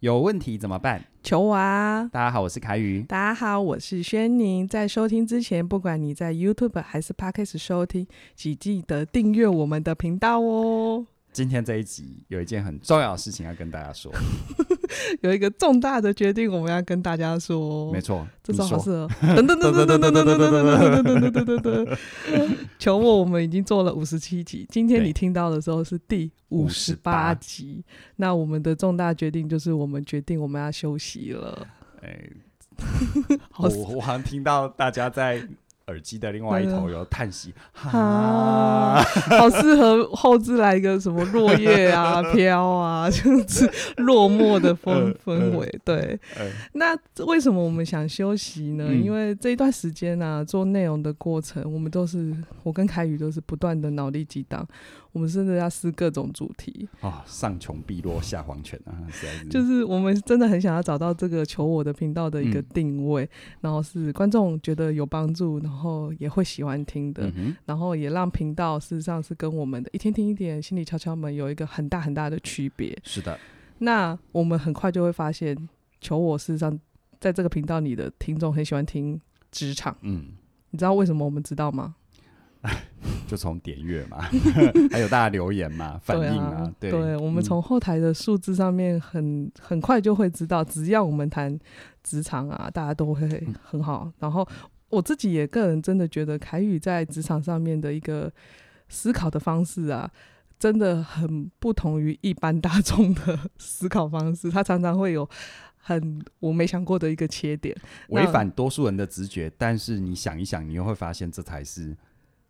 有问题怎么办？求我啊！大家好，我是凯宇。大家好，我是轩宁。在收听之前，不管你在 YouTube 还是 Podcast 收听，请记得订阅我们的频道哦。今天这一集有一件很重要的事情要跟大家说，有一个重大的决定我们要跟大家说。没错，这种好事等！等等等等等等等等等等等等等等，求我，我们已经做了五十七集，今天你听到的时候是第五十八集。那我们的重大决定就是我们决定我们要休息了。哎，我我好像听到大家在。耳机的另外一头有叹息，啊，好适合后置来一个什么落叶啊飘啊，就是 落寞的氛氛围。对，那为什么我们想休息呢？因为这一段时间呢，做内容的过程，我们都是我跟凯宇都是不断的脑力激荡。我们甚至要试各种主题。啊、哦，上穷碧落下黄泉啊，就是我们真的很想要找到这个求我的频道的一个定位，嗯、然后是观众觉得有帮助，然后也会喜欢听的，嗯、然后也让频道事实上是跟我们的一天听一点心理敲敲门有一个很大很大的区别。是的，那我们很快就会发现，求我事实上在这个频道里的听众很喜欢听职场，嗯，你知道为什么我们知道吗？就从点阅嘛，还有大家留言嘛，反应啊，对，对，我们从后台的数字上面很很快就会知道，只要我们谈职场啊，大家都会很好。然后我自己也个人真的觉得，凯宇在职场上面的一个思考的方式啊，真的很不同于一般大众的思考方式。他常常会有很我没想过的一个切点，违反多数人的直觉，但是你想一想，你又会发现这才是。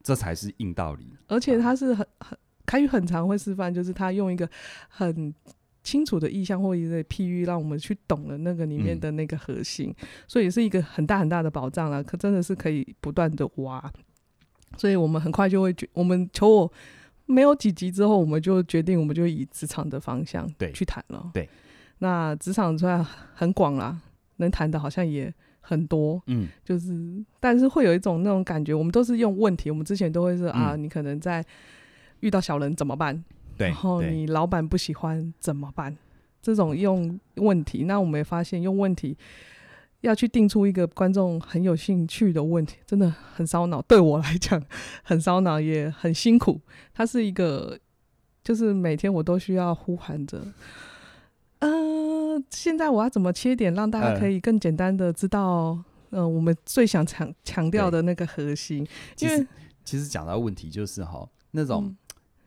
这才是硬道理，而且他是很很凯宇很常会示范，就是他用一个很清楚的意象或一个譬喻，让我们去懂了那个里面的那个核心，嗯、所以也是一个很大很大的宝藏了。可真的是可以不断的挖，所以我们很快就会决，我们求我没有几集之后，我们就决定，我们就以职场的方向对去谈了。对，那职场虽然很广啦，能谈的好像也。很多，嗯，就是，但是会有一种那种感觉，我们都是用问题，我们之前都会是、嗯、啊，你可能在遇到小人怎么办？对，然后你老板不喜欢怎么办？这种用问题，那我们也发现用问题要去定出一个观众很有兴趣的问题，真的很烧脑。对我来讲，很烧脑，也很辛苦。它是一个，就是每天我都需要呼喊着。嗯、呃，现在我要怎么切点，让大家可以更简单的知道，嗯、呃，我们最想强强调的那个核心。因为其实讲到问题，就是哈，那种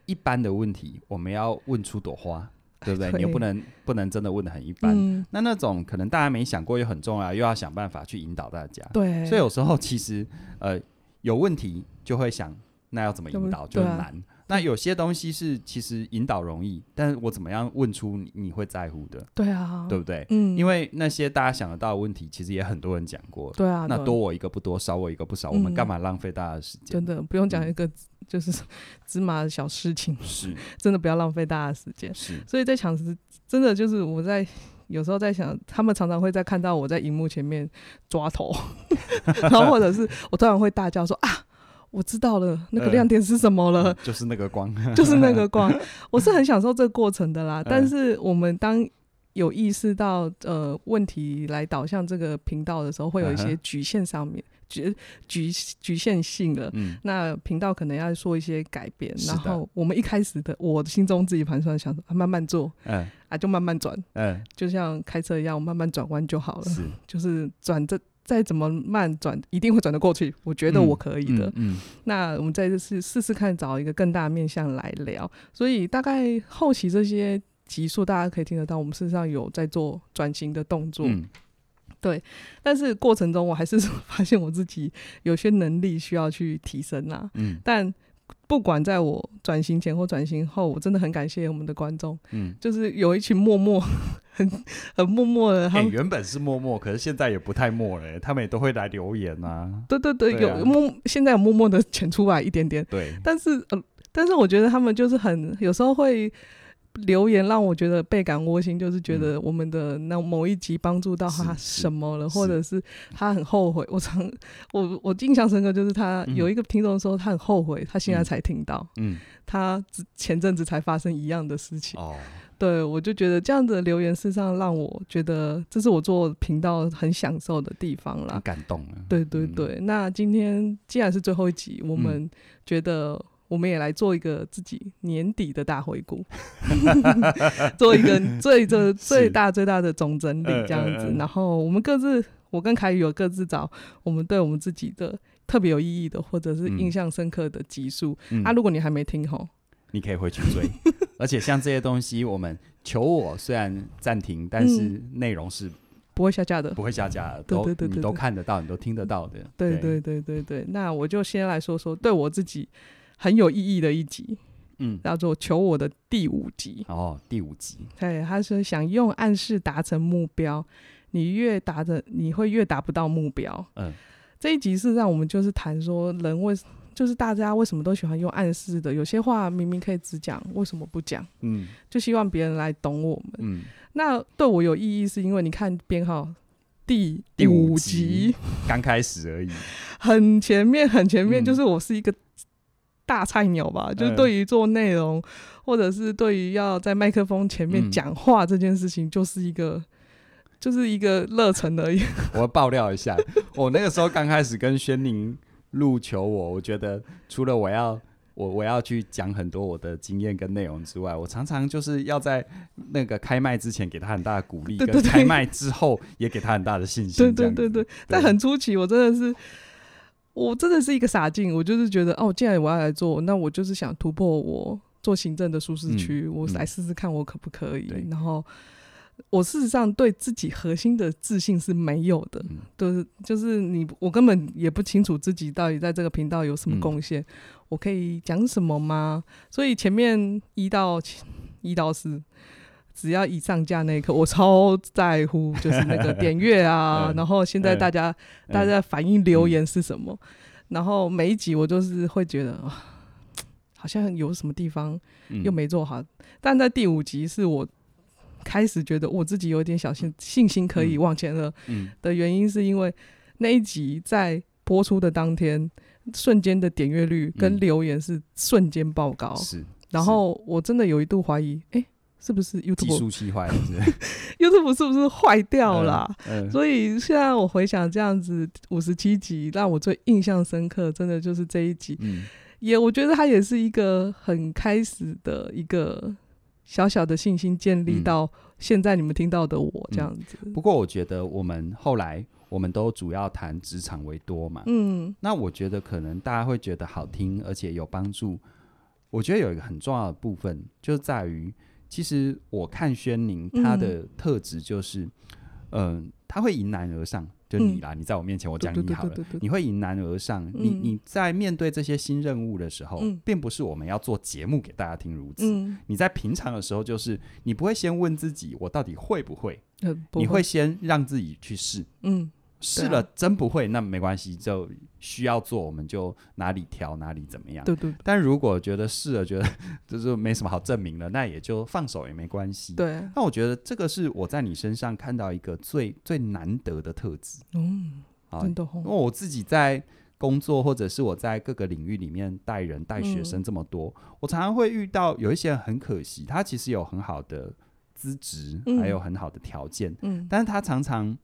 一般的问题，我们要问出朵花，嗯、对不 对？你又不能不能真的问得很一般。嗯、那那种可能大家没想过又很重要，又要想办法去引导大家。对，所以有时候其实呃有问题就会想，那要怎么引导就很难。那有些东西是其实引导容易，但是我怎么样问出你你会在乎的？对啊，对不对？嗯，因为那些大家想得到的问题，其实也很多人讲过。对啊，那多我一个不多，少我一个不少，我们干嘛浪费大家的时间？真的不用讲一个就是 芝麻的小事情，是 真的不要浪费大家的时间。是，所以在抢时，真的就是我在有时候在想，他们常常会在看到我在荧幕前面抓头，然后或者是我突然会大叫说啊。我知道了，那个亮点是什么了？呃、就是那个光，就是那个光。我是很享受这个过程的啦。呃、但是我们当有意识到呃问题来导向这个频道的时候，会有一些局限上面局局局限性了。嗯，那频道可能要做一些改变。然后我们一开始的我的心中自己盘算，想说慢慢做，嗯，啊就慢慢转，嗯，就像开车一样，我慢慢转弯就好了。是，就是转这。再怎么慢转，一定会转得过去。我觉得我可以的。嗯，嗯嗯，那我们再试试试看，找一个更大的面向来聊。所以大概后期这些集数，大家可以听得到，我们事实上有在做转型的动作。嗯，对。但是过程中，我还是 发现我自己有些能力需要去提升啊。嗯，但。不管在我转型前或转型后，我真的很感谢我们的观众。嗯，就是有一群默默、很很默默的。他们、欸、原本是默默，可是现在也不太默了。他们也都会来留言啊。对对对，有默，现在有默默的潜出来一点点。对，但是呃，但是我觉得他们就是很有时候会留言让我觉得倍感窝心，就是觉得我们的那某一集帮助到他什么了，或者是。他很后悔。我常我我印象深刻，就是他有一个听众说他很后悔，他现在才听到，嗯，他前阵子才发生一样的事情。哦，对，我就觉得这样的留言，事实上让我觉得这是我做频道很享受的地方啦，感动了。对对对，那今天既然是最后一集，我们觉得。我们也来做一个自己年底的大回顾，做一个最最最大最大的总整理这样子。然后我们各自，我跟凯宇有各自找我们对我们自己的特别有意义的，或者是印象深刻的集数。啊，如果你还没听吼，你可以回去追。而且像这些东西，我们求我虽然暂停，但是内容是不会下架的，不会下架的，都你都看得到，你都听得到的。对对对对对，那我就先来说说对我自己。很有意义的一集，嗯，叫做“求我的第五集”。哦，第五集。对，他说想用暗示达成目标，你越达的，你会越达不到目标。嗯，这一集是让我们就是谈说人为，就是大家为什么都喜欢用暗示的？有些话明明可以只讲，为什么不讲？嗯，就希望别人来懂我们。嗯，那对我有意义，是因为你看编号第第五集刚开始而已，很前面，很前面，就是我是一个。大菜鸟吧，就是对于做内容，嗯、或者是对于要在麦克风前面讲话这件事情，就是一个，嗯、就是一个热忱而已。我爆料一下，我那个时候刚开始跟轩宁录求我，我觉得除了我要我我要去讲很多我的经验跟内容之外，我常常就是要在那个开麦之前给他很大的鼓励，跟开麦之后也给他很大的信心。对对对对，但很初期，我真的是。我真的是一个傻劲，我就是觉得哦，既然我要来做，那我就是想突破我做行政的舒适区，嗯、我来试试看我可不可以。嗯、然后我事实上对自己核心的自信是没有的，嗯、就是就是你，我根本也不清楚自己到底在这个频道有什么贡献，嗯、我可以讲什么吗？所以前面一到一到四。只要一上架那一刻，我超在乎，就是那个点阅啊，嗯、然后现在大家、嗯、大家反应留言是什么，嗯、然后每一集我就是会觉得啊，好像有什么地方又没做好，嗯、但在第五集是我开始觉得我自己有点小信信心可以往前了的原因，是因为那一集在播出的当天，瞬间的点阅率跟留言是瞬间爆高，是，是然后我真的有一度怀疑，哎、欸。是不是 YouTube 技术器坏了？YouTube 是不是坏掉了？嗯嗯、所以现在我回想这样子五十七集，让我最印象深刻，真的就是这一集。嗯、也我觉得它也是一个很开始的一个小小的信心建立到现在你们听到的我这样子。嗯、不过我觉得我们后来我们都主要谈职场为多嘛。嗯，那我觉得可能大家会觉得好听，而且有帮助。我觉得有一个很重要的部分，就在于。其实我看轩宁，他的特质就是，嗯、呃，他会迎难而上。就你啦，嗯、你在我面前，我讲你好了，你会迎难而上。嗯、你你在面对这些新任务的时候，嗯、并不是我们要做节目给大家听如此。嗯、你在平常的时候，就是你不会先问自己我到底会不会，呃、不会，你会先让自己去试。嗯。试了真不会，那没关系，就需要做，我们就哪里调哪里怎么样。对对。但如果觉得试了，觉得就是没什么好证明了，那也就放手也没关系。对。那我觉得这个是我在你身上看到一个最最难得的特质。嗯，真的。因为我自己在工作或者是我在各个领域里面带人带学生这么多，嗯、我常常会遇到有一些人很可惜，他其实有很好的资质，嗯、还有很好的条件，嗯，但是他常常。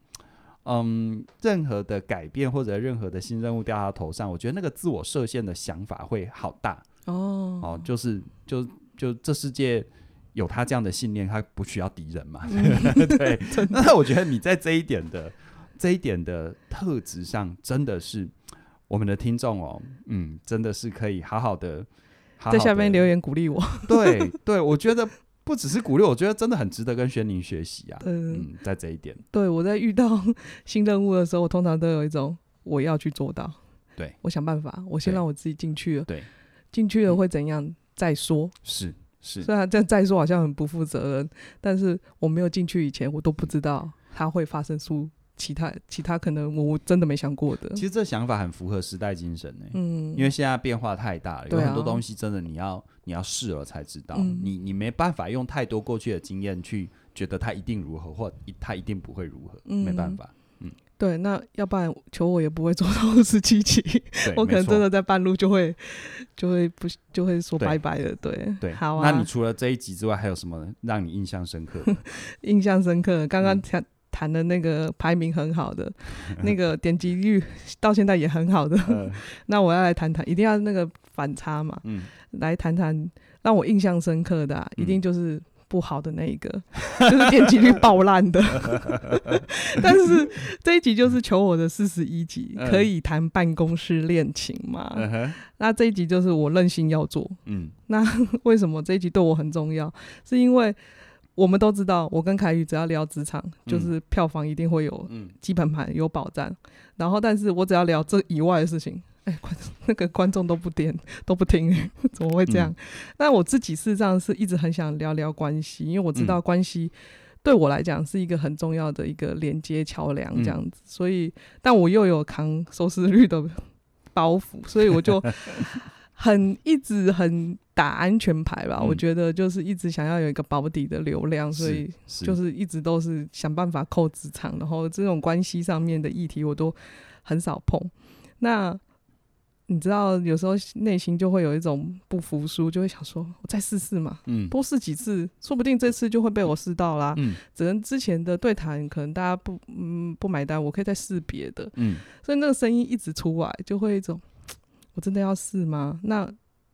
嗯，任何的改变或者任何的新任务掉他头上，我觉得那个自我设限的想法会好大哦。哦，就是就就这世界有他这样的信念，他不需要敌人嘛。嗯、对，那我觉得你在这一点的这一点的特质上，真的是我们的听众哦，嗯，真的是可以好好的，好好在下面留言鼓励我。对对，我觉得。不只是鼓励，我觉得真的很值得跟轩宁学习啊。嗯，在这一点，对我在遇到新任务的时候，我通常都有一种我要去做到。对，我想办法，我先让我自己进去了。对，进去了会怎样再说？是是，虽然这再说好像很不负责任，但是我没有进去以前，我都不知道它会发生出其他其他可能我真的没想过的。其实这想法很符合时代精神呢。嗯，因为现在变化太大了，有很多东西真的你要你要试了才知道，嗯、你你没办法用太多过去的经验去觉得它一定如何，或它一定不会如何，嗯、没办法。嗯，对，那要不然求我也不会做到二十七集，我可能真的在半路就会就会不就会说拜拜了。对对，对，好啊。那你除了这一集之外，还有什么让你印象深刻？印象深刻，刚刚谈谈的那个排名很好的，那个点击率到现在也很好的。那我要来谈谈，一定要那个反差嘛。嗯，来谈谈让我印象深刻的，啊，一定就是。不好的那一个，就是点击率爆烂的。但是这一集就是求我的四十一集，嗯、可以谈办公室恋情吗？嗯、那这一集就是我任性要做。嗯，那为什么这一集对我很重要？是因为我们都知道，我跟凯宇只要聊职场，就是票房一定会有基本盘有保障。嗯、然后，但是我只要聊这以外的事情。哎，观众 那个观众都不点都不听，怎么会这样？那、嗯、我自己事实上是一直很想聊聊关系，因为我知道关系对我来讲是一个很重要的一个连接桥梁，这样子。嗯、所以，但我又有扛收视率的包袱，所以我就很一直很打安全牌吧。嗯、我觉得就是一直想要有一个保底的流量，所以就是一直都是想办法扣职场，然后这种关系上面的议题我都很少碰。那你知道，有时候内心就会有一种不服输，就会想说：“我再试试嘛，嗯，多试几次，说不定这次就会被我试到啦。”嗯，只能之前的对谈可能大家不嗯不买单，我可以再试别的。嗯，所以那个声音一直出来，就会一种：“我真的要试吗？那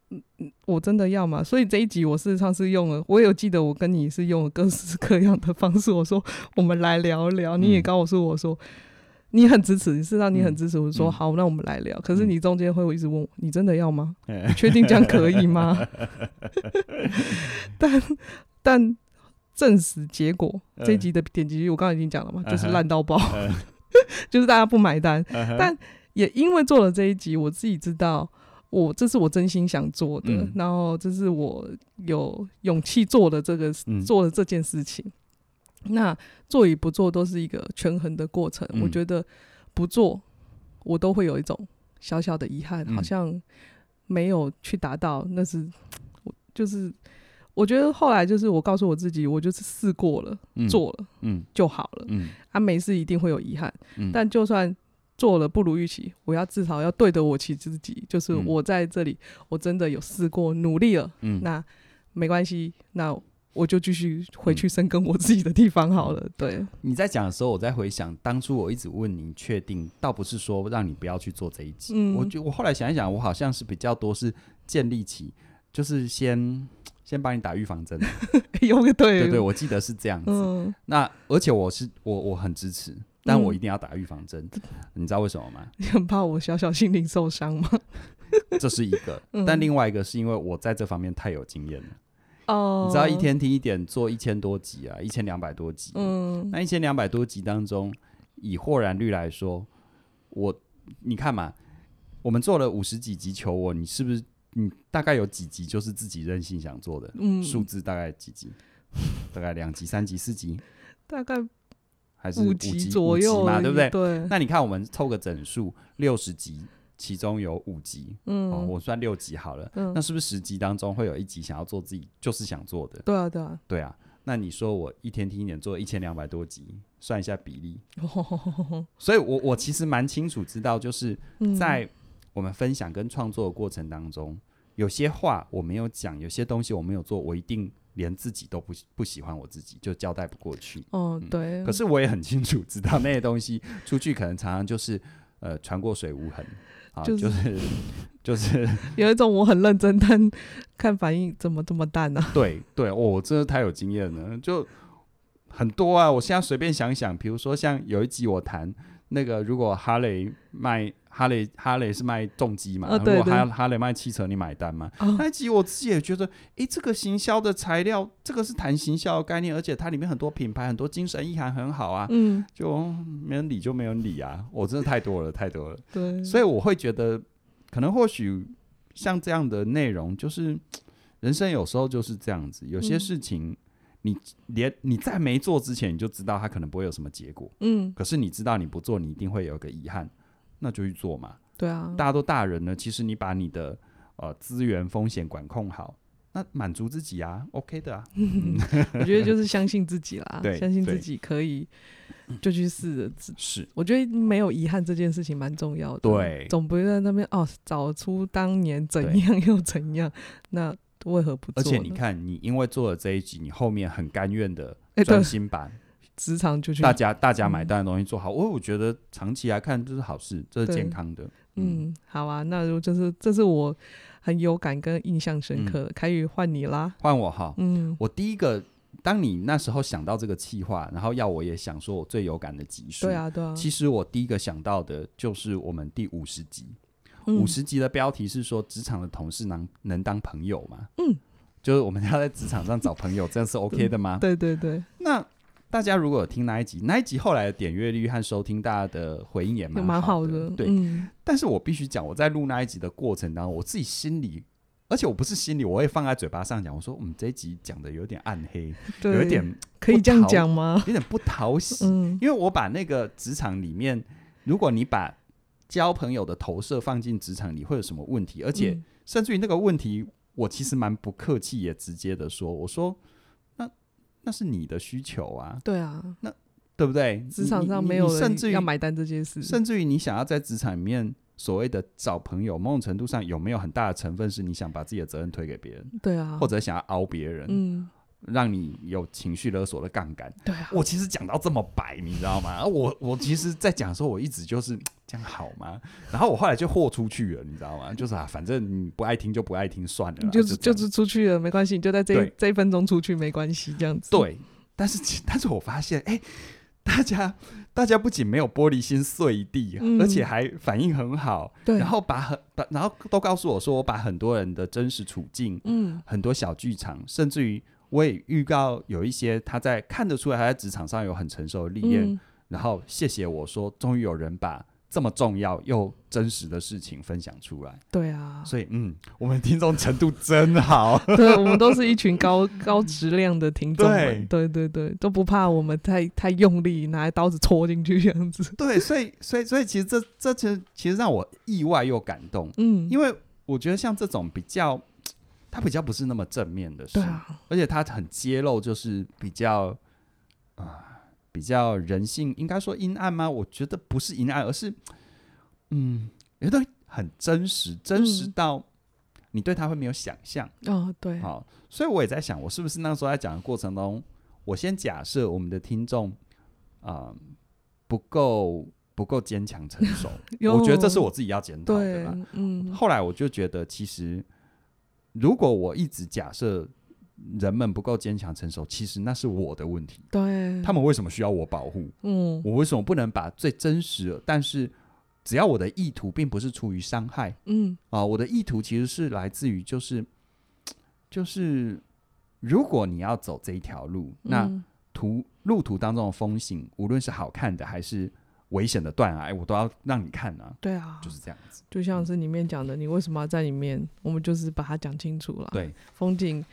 嗯我真的要吗？”所以这一集我事实上是用了，我有记得我跟你是用了各式各样的方式，我说我们来聊聊，你也告诉我说。你很支持，你事实上你很支持。我说好，那我们来聊。可是你中间会一直问我，你真的要吗？你 确定这样可以吗？但但证实结果，这一集的点击率我刚刚已经讲了嘛，就是烂到爆，就是大家不买单。但也因为做了这一集，我自己知道，我这是我真心想做的，然后这是我有勇气做的这个做的这件事情。那做与不做都是一个权衡的过程。嗯、我觉得不做，我都会有一种小小的遗憾，嗯、好像没有去达到。那是我就是，我觉得后来就是我告诉我自己，我就是试过了，嗯、做了，嗯，就好了。嗯，啊，没事一定会有遗憾，嗯、但就算做了不如预期，我要至少要对得我起自己，就是我在这里，我真的有试过，努力了。嗯，那没关系，那。我就继续回去深耕我自己的地方好了。嗯、对，你在讲的时候，我在回想当初我一直问你确定，倒不是说让你不要去做这一集。嗯，我就我后来想一想，我好像是比较多是建立起，就是先先帮你打预防针。有个对对对，我记得是这样子。嗯、那而且我是我我很支持，但我一定要打预防针。嗯、你知道为什么吗？你很怕我小小心灵受伤吗？这是一个，嗯、但另外一个是因为我在这方面太有经验了。哦，你知道一天听一点做一千多集啊，一千两百多集。嗯，那一千两百多集当中，以豁然率来说，我你看嘛，我们做了五十几集求我，你是不是你大概有几集就是自己任性想做的？嗯，数字大概几集？大概两集、三集、四集？大概还是五集左右嘛，对不对？对。那你看我们凑个整数六十集。其中有五集，嗯、哦，我算六集好了，嗯、那是不是十集当中会有一集想要做自己就是想做的？对啊，对啊，对啊。那你说我一天听一点做一千两百多集，算一下比例，哦、所以我我其实蛮清楚知道，就是在我们分享跟创作的过程当中，嗯、有些话我没有讲，有些东西我没有做，我一定连自己都不不喜欢我自己，就交代不过去。哦，对、嗯。可是我也很清楚知道那些东西出去可能常常就是呃船过水无痕。啊，就是就是，有一种我很认真，但看反应怎么这么淡呢、啊？对 对，我、哦、真的太有经验了，就很多啊。我现在随便想想，比如说像有一集我谈那个，如果哈雷卖。哈雷哈雷是卖重机嘛？哦、对对，如果哈哈雷卖汽车，你买单吗？哦、那一集我自己也觉得，诶、欸，这个行销的材料，这个是谈行销的概念，而且它里面很多品牌，很多精神意涵很好啊。嗯，就没人理就没人理啊！我真的太多了，太多了。对，所以我会觉得，可能或许像这样的内容，就是人生有时候就是这样子，有些事情你连你在没做之前，你就知道它可能不会有什么结果。嗯，可是你知道你不做，你一定会有个遗憾，那就去做嘛。对啊，大家都大人了，其实你把你的呃资源风险管控好，那满足自己啊，OK 的啊。我觉得就是相信自己啦，相信自己可以就去试着。是，我觉得没有遗憾这件事情蛮重要的。对，总不会在那边哦，找出当年怎样 又怎样，那。为何不做？而且你看，你因为做了这一集，你后面很甘愿的专心把 职场就去大家大家买单的东西做好。我、嗯、我觉得长期来看这是好事，这是健康的。嗯，嗯，好啊，那如就是这是我很有感跟印象深刻。凯宇换你啦，换我哈。嗯，我第一个，当你那时候想到这个企划，然后要我也想说我最有感的集数。对啊，对啊。其实我第一个想到的就是我们第五十集。五十集的标题是说，职场的同事能能当朋友吗？嗯，就是我们要在职场上找朋友，这样是 OK 的吗？对对对。那大家如果有听那一集，那一集后来的点阅率和收听，大家的回应也蛮蛮好的。对，嗯、但是我必须讲，我在录那一集的过程当中，我自己心里，而且我不是心里，我会放在嘴巴上讲，我说，嗯，这一集讲的有点暗黑，有一点可以这样讲吗？有点不讨喜，嗯，因为我把那个职场里面，如果你把交朋友的投射放进职场里会有什么问题？而且甚至于那个问题，我其实蛮不客气也直接的说，我说那那是你的需求啊，对啊，那对不对？职场上没有甚至于要买单这件事，甚至于你想要在职场里面所谓的找朋友，某种程度上有没有很大的成分是你想把自己的责任推给别人？对啊，或者想要凹别人？嗯。让你有情绪勒索的杠杆。对啊，我其实讲到这么白，你知道吗？我我其实，在讲的时候，我一直就是这样好吗？然后我后来就豁出去了，你知道吗？就是啊，反正你不爱听就不爱听算了，就是就就是出去了，没关系，你就在这这一分钟出去没关系，这样子。对，但是 但是我发现，哎、欸，大家大家不仅没有玻璃心碎地，嗯、而且还反应很好。对，然后把很把然后都告诉我说，我把很多人的真实处境，嗯，很多小剧场，甚至于。我也预告有一些他在看得出来他在职场上有很成熟的历练，嗯、然后谢谢我说，终于有人把这么重要又真实的事情分享出来。对啊，所以嗯，我们听众程度真好。对，我们都是一群高高质量的听众。对对对对，都不怕我们太太用力拿刀子戳进去这样子。对，所以所以所以其实这这其实其实让我意外又感动。嗯，因为我觉得像这种比较。他比较不是那么正面的事，啊、而且他很揭露，就是比较啊、呃，比较人性，应该说阴暗吗？我觉得不是阴暗，而是嗯，有的很真实，真实到你对他会没有想象。嗯、哦，对，好，所以我也在想，我是不是那时候在讲的过程中，我先假设我们的听众啊、呃、不够不够坚强成熟，我觉得这是我自己要检讨的吧。嗯，后来我就觉得其实。如果我一直假设人们不够坚强成熟，其实那是我的问题。对，他们为什么需要我保护？嗯，我为什么不能把最真实的，但是只要我的意图并不是出于伤害，嗯啊，我的意图其实是来自于就是 就是，如果你要走这一条路，那途路途当中的风景，无论是好看的还是。危险的断崖，我都要让你看啊！对啊，就是这样子。就像是里面讲的，你为什么要在里面？我们就是把它讲清楚了。对，风景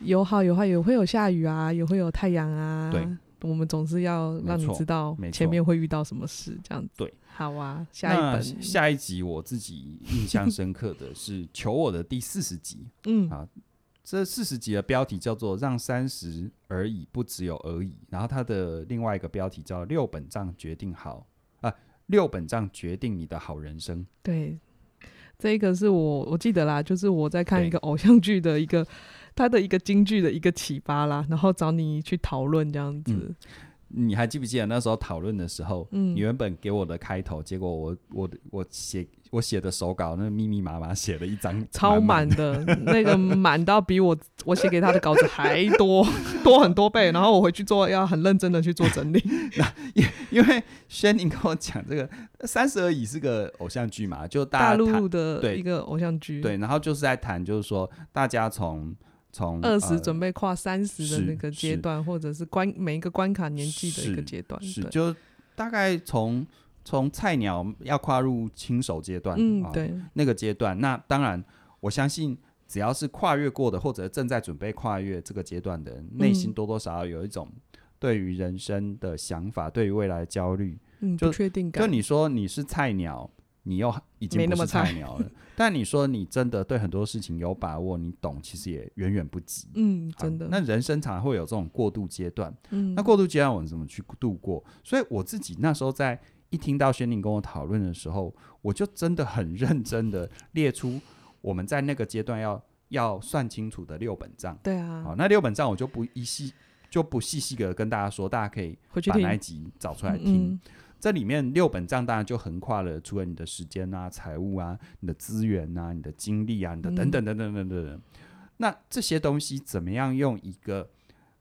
有好有坏，也会有下雨啊，也会有太阳啊。对，我们总是要让你知道前面会遇到什么事，这样子。对，好啊。下一本下一集，我自己印象深刻的是《求我》的第四十集。嗯啊。这四十集的标题叫做“让三十而已，不只有而已”。然后它的另外一个标题叫“六本账决定好啊，六本账决定你的好人生”。对，这一个是我我记得啦，就是我在看一个偶像剧的一个他的一个京剧的一个启发啦，然后找你去讨论这样子。嗯你还记不记得那时候讨论的时候，嗯，你原本给我的开头，结果我我我写我写的手稿，那密密麻麻写了一张 超满的，那个满到比我我写给他的稿子还多 多很多倍，然后我回去做要很认真的去做整理。那因因为轩宁跟我讲这个《三十而已》是个偶像剧嘛，就大陆的一个偶像剧，对，然后就是在谈，就是说大家从。从二十准备跨三十的那个阶段，或者是关每一个关卡年纪的一个阶段，是，是就大概从从菜鸟要跨入新手阶段，嗯，对，那个阶段。那当然，我相信只要是跨越过的，或者正在准备跨越这个阶段的人，内、嗯、心多多少少有一种对于人生的想法，对于未来的焦虑，嗯，不确定感。就你说你是菜鸟。你又已经不是菜鸟了，但你说你真的对很多事情有把握，你懂，其实也远远不及。嗯，真的。那人生常常会有这种过渡阶段，嗯，那过渡阶段我们怎么去度过？所以我自己那时候在一听到轩宁跟我讨论的时候，我就真的很认真的列出我们在那个阶段要要算清楚的六本账。对啊，好，那六本账我就不一细就不细细的跟大家说，大家可以把那一集找出来听。嗯这里面六本账当然就横跨了，除了你的时间啊、财务啊、你的资源啊、你的精力啊、你的等等等等等等、嗯。那这些东西怎么样用一个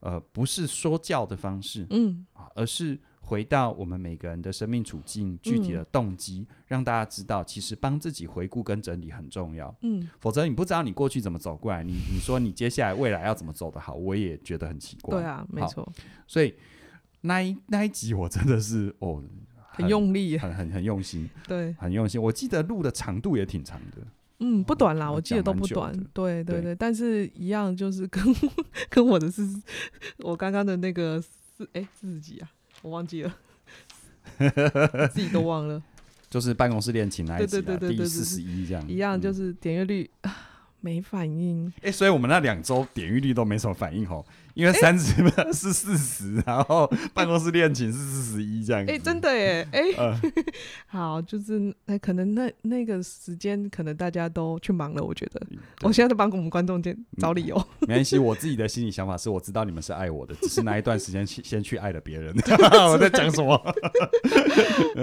呃不是说教的方式，嗯啊，而是回到我们每个人的生命处境、具体的动机、嗯，让大家知道，其实帮自己回顾跟整理很重要。嗯，否则你不知道你过去怎么走过来，你你说你接下来未来要怎么走的好，我也觉得很奇怪。对啊，没错。所以那一那一集我真的是哦。很用力，很 很很用心，对，很用心。我记得录的长度也挺长的，嗯，不短啦，我记得都不短，对对对，对。但是一样就是跟 跟我的是，我刚刚的那个四哎四十几啊，我忘记了，自己都忘了。就是办公室恋情那一集，第四十一这样，一样就是点阅率。嗯没反应，哎、欸，所以我们那两周点阅率都没什么反应吼，因为三十是四十，然后办公室恋情是四十一这样。哎、欸，真的耶，哎、欸 呃，好，就是哎，可能那那个时间可能大家都去忙了，我觉得，我现在在帮我们观众间找理由。嗯、没关系，我自己的心理想法是，我知道你们是爱我的，只是那一段时间去先去爱了别人。我在讲什么？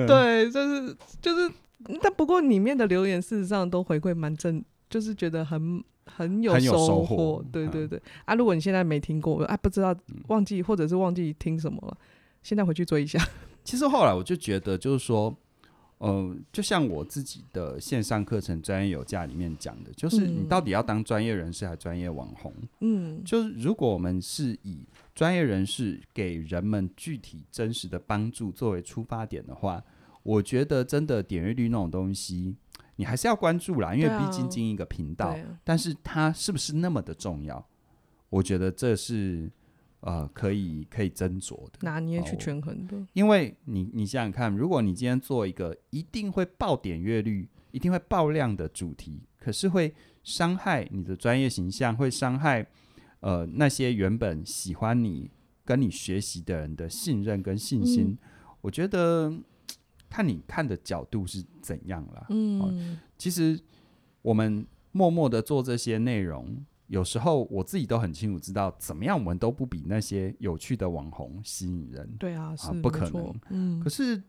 对，就是就是，但不过里面的留言事实上都回馈蛮正。就是觉得很很有收获，对对对、嗯、啊！如果你现在没听过，啊，不知道忘记或者是忘记听什么了，现在回去追一下。其实后来我就觉得，就是说，嗯、呃，就像我自己的线上课程《专业有价》里面讲的，就是你到底要当专业人士还是专业网红？嗯，就是如果我们是以专业人士给人们具体真实的帮助作为出发点的话，我觉得真的点阅率那种东西。你还是要关注啦，因为毕竟经营一个频道，啊，但是它是不是那么的重要？我觉得这是呃可以可以斟酌的，拿捏去权衡的。因为你你想想看，如果你今天做一个一定会爆点阅率、一定会爆量的主题，可是会伤害你的专业形象，会伤害呃那些原本喜欢你、跟你学习的人的信任跟信心，嗯、我觉得。看你看的角度是怎样啦。嗯、哦，其实我们默默的做这些内容，有时候我自己都很清楚知道，怎么样我们都不比那些有趣的网红吸引人。对啊，是、啊、不可能。嗯，可是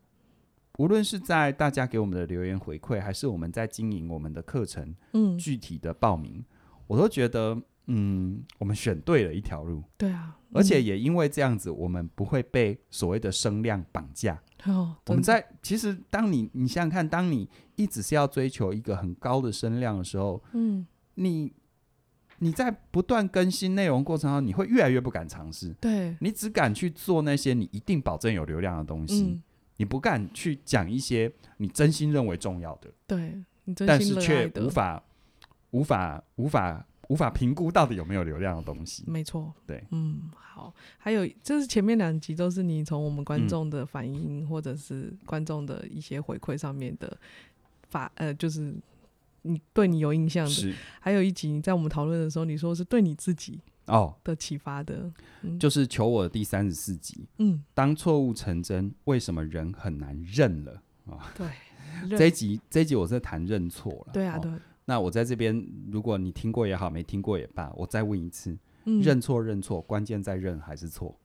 无论是在大家给我们的留言回馈，还是我们在经营我们的课程，嗯，具体的报名，我都觉得，嗯，我们选对了一条路。对啊，而且也因为这样子，我们不会被所谓的声量绑架。哦、我们在其实，当你你想想看，当你一直是要追求一个很高的声量的时候，嗯，你你在不断更新内容过程中，你会越来越不敢尝试，对，你只敢去做那些你一定保证有流量的东西，嗯、你不敢去讲一些你真心认为重要的，对，但是却无法无法无法。无法评估到底有没有流量的东西，没错，对，嗯，好，还有就是前面两集都是你从我们观众的反应、嗯、或者是观众的一些回馈上面的法，呃，就是你对你有印象的，还有一集你在我们讨论的时候，你说是对你自己。哦。的启发的、就是求我的第三十四集，嗯，当错误成真，为什么人很难认了？啊、哦？对，这一集这一集我在谈认错了，对啊，对。那我在这边，如果你听过也好，没听过也罢，我再问一次：嗯、认错认错，关键在认还是错？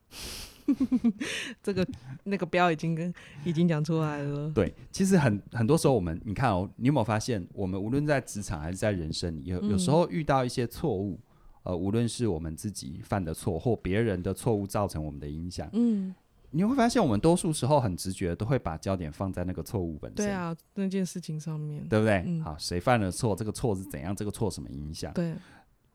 这个那个标已经跟已经讲出来了。对，其实很很多时候，我们你看哦，你有没有发现，我们无论在职场还是在人生里，有有时候遇到一些错误，呃，无论是我们自己犯的错，或别人的错误造成我们的影响，嗯。你会发现，我们多数时候很直觉都会把焦点放在那个错误本身。对啊，那件事情上面，对不对？嗯、好，谁犯了错？这个错是怎样？这个错什么影响？对。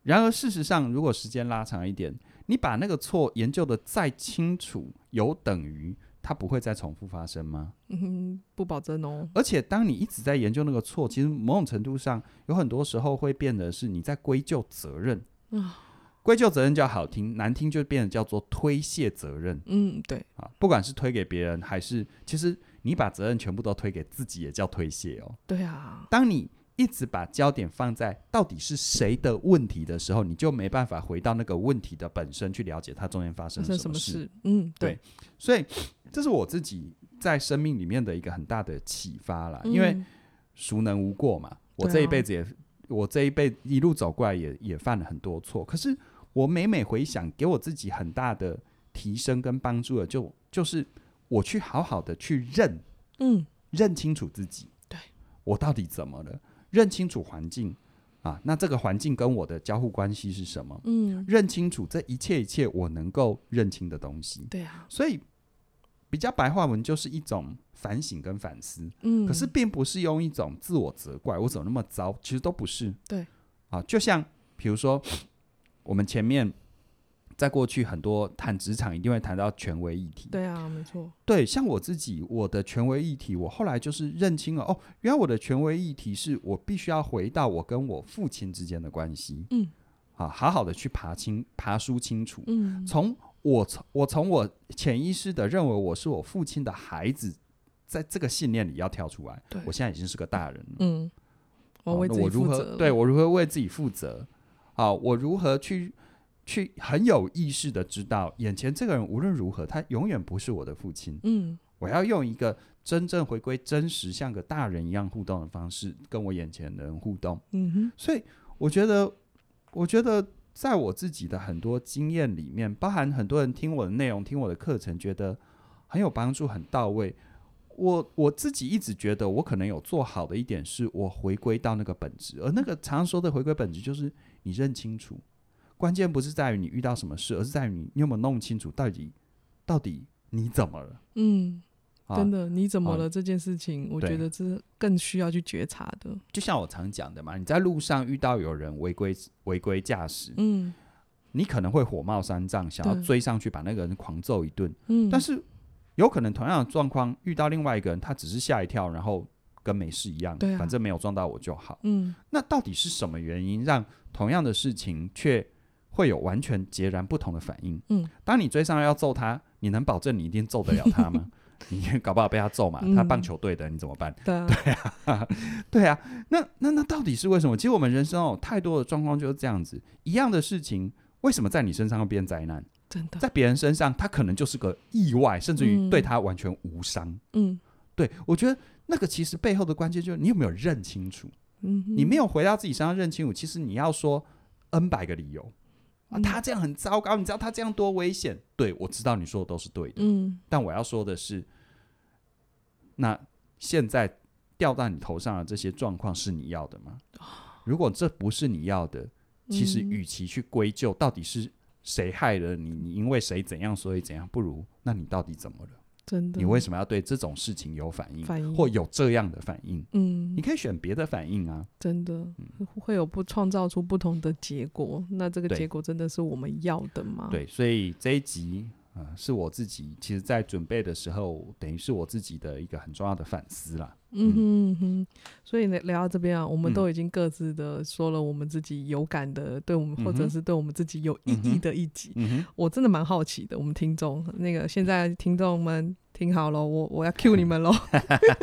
然而，事实上，如果时间拉长一点，你把那个错研究的再清楚，有等于它不会再重复发生吗？嗯，不保证哦。而且，当你一直在研究那个错，其实某种程度上，有很多时候会变得是你在归咎责任。啊，归咎责任叫好听，难听就变得叫做推卸责任。嗯，对。啊，不管是推给别人，还是其实你把责任全部都推给自己，也叫推卸哦。对啊。当你一直把焦点放在到底是谁的问题的时候，你就没办法回到那个问题的本身去了解它中间发生了什么事。嗯，对。对，所以这是我自己在生命里面的一个很大的启发啦。因为孰能无过嘛？我这一辈子也，我这一辈一路走过来也也犯了很多错。可是我每每回想，给我自己很大的提升跟帮助的，就就是我去好好的去认，嗯，认清楚自己，对，我到底怎么了？认清楚环境啊，那这个环境跟我的交互关系是什么？嗯，认清楚这一切一切我能够认清的东西。对啊，所以比较白话文就是一种反省跟反思。嗯，可是并不是用一种自我责怪，我怎么那么糟？其实都不是。对，啊，就像比如说我们前面。在过去，很多谈职场一定会谈到权威议题。对啊，没错。对，像我自己，我的权威议题，我后来就是认清了哦，原来我的权威议题是我必须要回到我跟我父亲之间的关系。嗯，啊，好好的去爬清、爬梳清楚。嗯，从我从我从我潜意识的认为我是我父亲的孩子，在这个信念里要跳出来。对，我现在已经是个大人了。嗯，我为自己负责。我如何？对，我如何为自己负责？啊，我如何去？去很有意识的知道，眼前这个人无论如何，他永远不是我的父亲。嗯，我要用一个真正回归真实，像个大人一样互动的方式，跟我眼前的人互动。嗯哼，所以我觉得，我觉得在我自己的很多经验里面，包含很多人听我的内容、听我的课程，觉得很有帮助、很到位。我我自己一直觉得，我可能有做好的一点，是我回归到那个本质，而那个常说的回归本质，就是你认清楚。关键不是在于你遇到什么事，而是在于你，你有没有弄清楚到底到底你怎么了？嗯，啊、真的你怎么了这件事情，啊、我觉得这更需要去觉察的。就像我常讲的嘛，你在路上遇到有人违规违规驾驶，嗯，你可能会火冒三丈，想要追上去把那个人狂揍一顿，嗯，但是有可能同样的状况遇到另外一个人，他只是吓一跳，然后跟没事一样，对、啊，反正没有撞到我就好，嗯，那到底是什么原因让同样的事情却会有完全截然不同的反应。嗯，当你追上来要揍他，你能保证你一定揍得了他吗？你搞不好被他揍嘛？嗯、他棒球队的，你怎么办？对啊，对啊，对啊。那那那到底是为什么？其实我们人生有太多的状况就是这样子，一样的事情，为什么在你身上会变灾难？真的，在别人身上，他可能就是个意外，甚至于对他完全无伤。嗯，对，我觉得那个其实背后的关键就是你有没有认清楚。嗯，你没有回到自己身上认清楚，其实你要说 N 百个理由。啊，他这样很糟糕，你知道他这样多危险？对，我知道你说的都是对的，嗯，但我要说的是，那现在掉到你头上的这些状况是你要的吗？如果这不是你要的，其实与其去归咎到底是谁害了你，你因为谁怎样所以怎样，不如那你到底怎么了？真的，你为什么要对这种事情有反应，反应或有这样的反应？嗯，你可以选别的反应啊。真的，嗯、会有不创造出不同的结果。那这个结果真的是我们要的吗？对，所以这一集是我自己其实在准备的时候，等于是我自己的一个很重要的反思啦。嗯哼，嗯哼，所以聊到这边啊，我们都已经各自的说了我们自己有感的，嗯、对我们或者是对我们自己有意义的一集。我真的蛮好奇的，我们听众那个现在听众们听好了，我我要 cue 你们喽。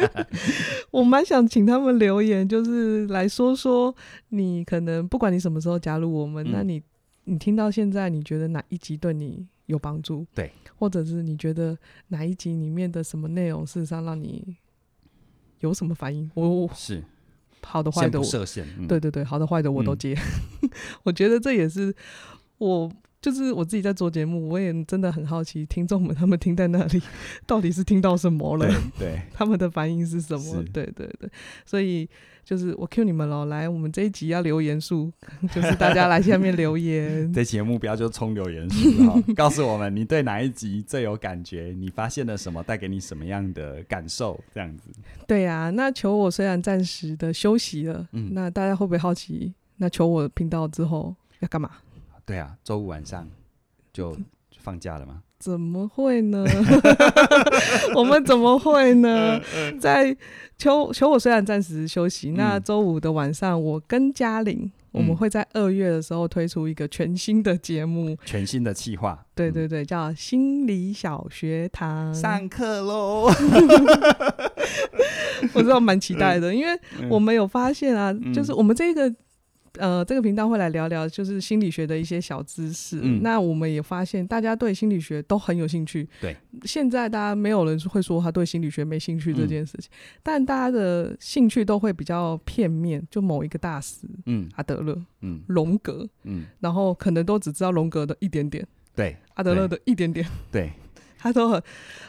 我蛮想请他们留言，就是来说说你可能不管你什么时候加入我们，嗯、那你你听到现在，你觉得哪一集对你有帮助？对，或者是你觉得哪一集里面的什么内容事实上让你有什么反应？我是好的坏的，设限。嗯、对对对，好的坏的我都接。嗯、我觉得这也是我就是我自己在做节目，我也真的很好奇，听众们他们听在那里 到底是听到什么了？对，对他们的反应是什么？对对对，所以。就是我 cue 你们喽，来，我们这一集要留言数，就是大家来下面留言。这期的目标就是冲留言数哈，告诉我们你对哪一集最有感觉，你发现了什么，带给你什么样的感受，这样子。对呀、啊，那求我虽然暂时的休息了，嗯，那大家会不会好奇？那求我频道之后要干嘛？对啊，周五晚上就就放假了吗？怎么会呢？我们怎么会呢？在求求我虽然暂时休息，嗯、那周五的晚上，我跟嘉玲。我们会在二月的时候推出一个全新的节目，全新的企划。对对对，叫心理小学堂。上课喽！我知道蛮期待的，因为我们有发现啊，就是我们这个。呃，这个频道会来聊聊，就是心理学的一些小知识。嗯，那我们也发现，大家对心理学都很有兴趣。对，现在大家没有人会说他对心理学没兴趣这件事情，嗯、但大家的兴趣都会比较片面，就某一个大师，嗯，阿德勒，嗯，荣格，嗯，然后可能都只知道荣格的一点点，对，阿德勒的一点点，对。他都很，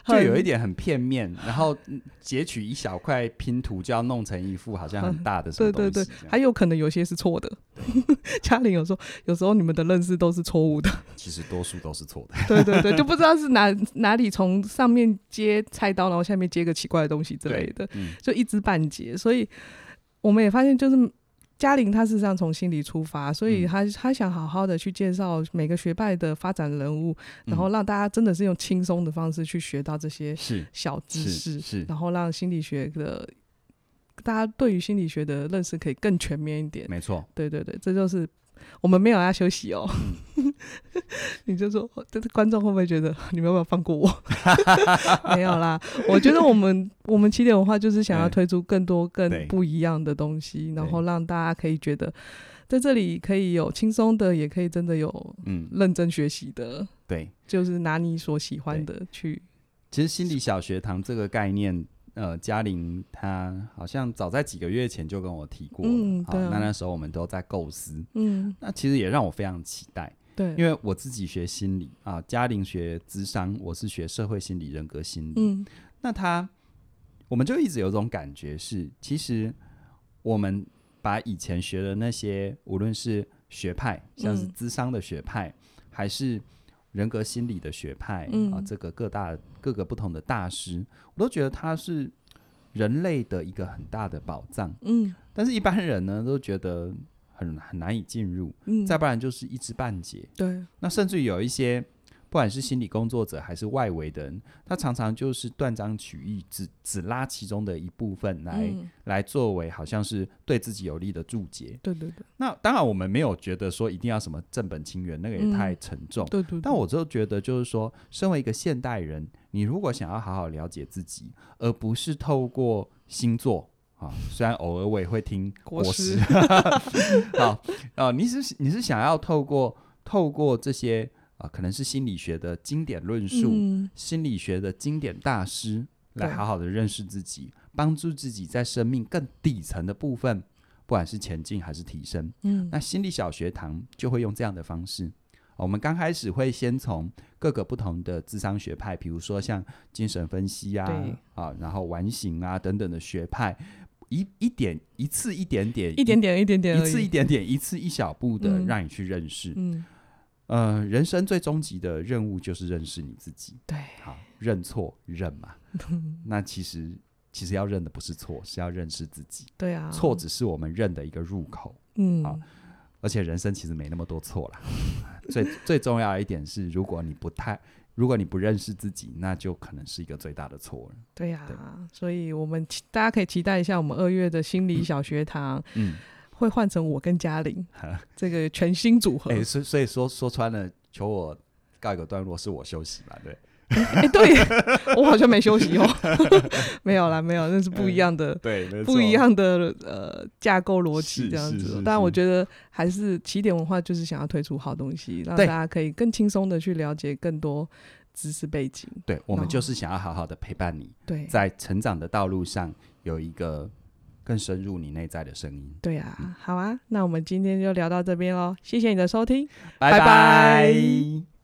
就有一点很片面，然后截取一小块拼图，就要弄成一副好像很大的什么东西。对对对，还有可能有些是错的。嘉玲有说，有时候你们的认识都是错误的。其实多数都是错的。对对对，就不知道是哪哪里从上面接菜刀，然后下面接个奇怪的东西之类的，嗯、就一知半解。所以我们也发现，就是。嘉玲她事实上从心理出发，所以她她想好好的去介绍每个学派的发展人物，然后让大家真的是用轻松的方式去学到这些小知识，是，然后让心理学的大家对于心理学的认识可以更全面一点。没错，对对对，这就是。我们没有要休息哦，嗯、你就说，这观众会不会觉得你们有没有放过我？没有啦，我觉得我们我们起点文化就是想要推出更多更不一样的东西，然后让大家可以觉得在这里可以有轻松的，也可以真的有嗯认真学习的，对，就是拿你所喜欢的去。其实心理小学堂这个概念。呃，嘉玲她好像早在几个月前就跟我提过了，嗯啊、那那时候我们都在构思，嗯，那其实也让我非常期待，对，因为我自己学心理啊，嘉玲学智商，我是学社会心理、人格心理，嗯，那他我们就一直有种感觉是，其实我们把以前学的那些，无论是学派，像是智商的学派，嗯、还是人格心理的学派，嗯、啊，这个各大。各个不同的大师，我都觉得他是人类的一个很大的宝藏。嗯，但是一般人呢，都觉得很很难以进入。嗯，再不然就是一知半解。对，那甚至有一些。不管是心理工作者还是外围的人，他常常就是断章取义，只只拉其中的一部分来、嗯、来作为好像是对自己有利的注解。对对对。那当然，我们没有觉得说一定要什么正本清源，那个也太沉重。嗯、对，对对。但我就觉得，就是说，身为一个现代人，你如果想要好好了解自己，而不是透过星座啊，虽然偶尔我也会听国师，好啊、呃，你是你是想要透过透过这些。啊、呃，可能是心理学的经典论述，嗯、心理学的经典大师，来好好的认识自己，帮助自己在生命更底层的部分，不管是前进还是提升。嗯，那心理小学堂就会用这样的方式。我们刚开始会先从各个不同的智商学派，比如说像精神分析啊，啊，然后完形啊等等的学派，一一点一次一点点，一点点一点点，一次一点点，一次一小步的让你去认识。嗯。嗯呃，人生最终极的任务就是认识你自己。对，好，认错认嘛。那其实其实要认的不是错，是要认识自己。对啊，错只是我们认的一个入口。嗯，好，而且人生其实没那么多错啦。最最重要的一点是，如果你不太，如果你不认识自己，那就可能是一个最大的错了。对呀、啊，对所以我们大家可以期待一下我们二月的心理小学堂。嗯。嗯会换成我跟嘉玲 这个全新组合。哎、欸，所所以说说穿了，求我告一个段落，是我休息嘛？对。哎、欸，对，我好像没休息哦。没有啦，没有，那是不一样的，嗯、对，不一样的呃架构逻辑这样子。但我觉得还是起点文化就是想要推出好东西，让大家可以更轻松的去了解更多知识背景。对，我们就是想要好好的陪伴你，对，在成长的道路上有一个。更深入你内在的声音。对啊，嗯、好啊，那我们今天就聊到这边喽，谢谢你的收听，拜拜。拜拜。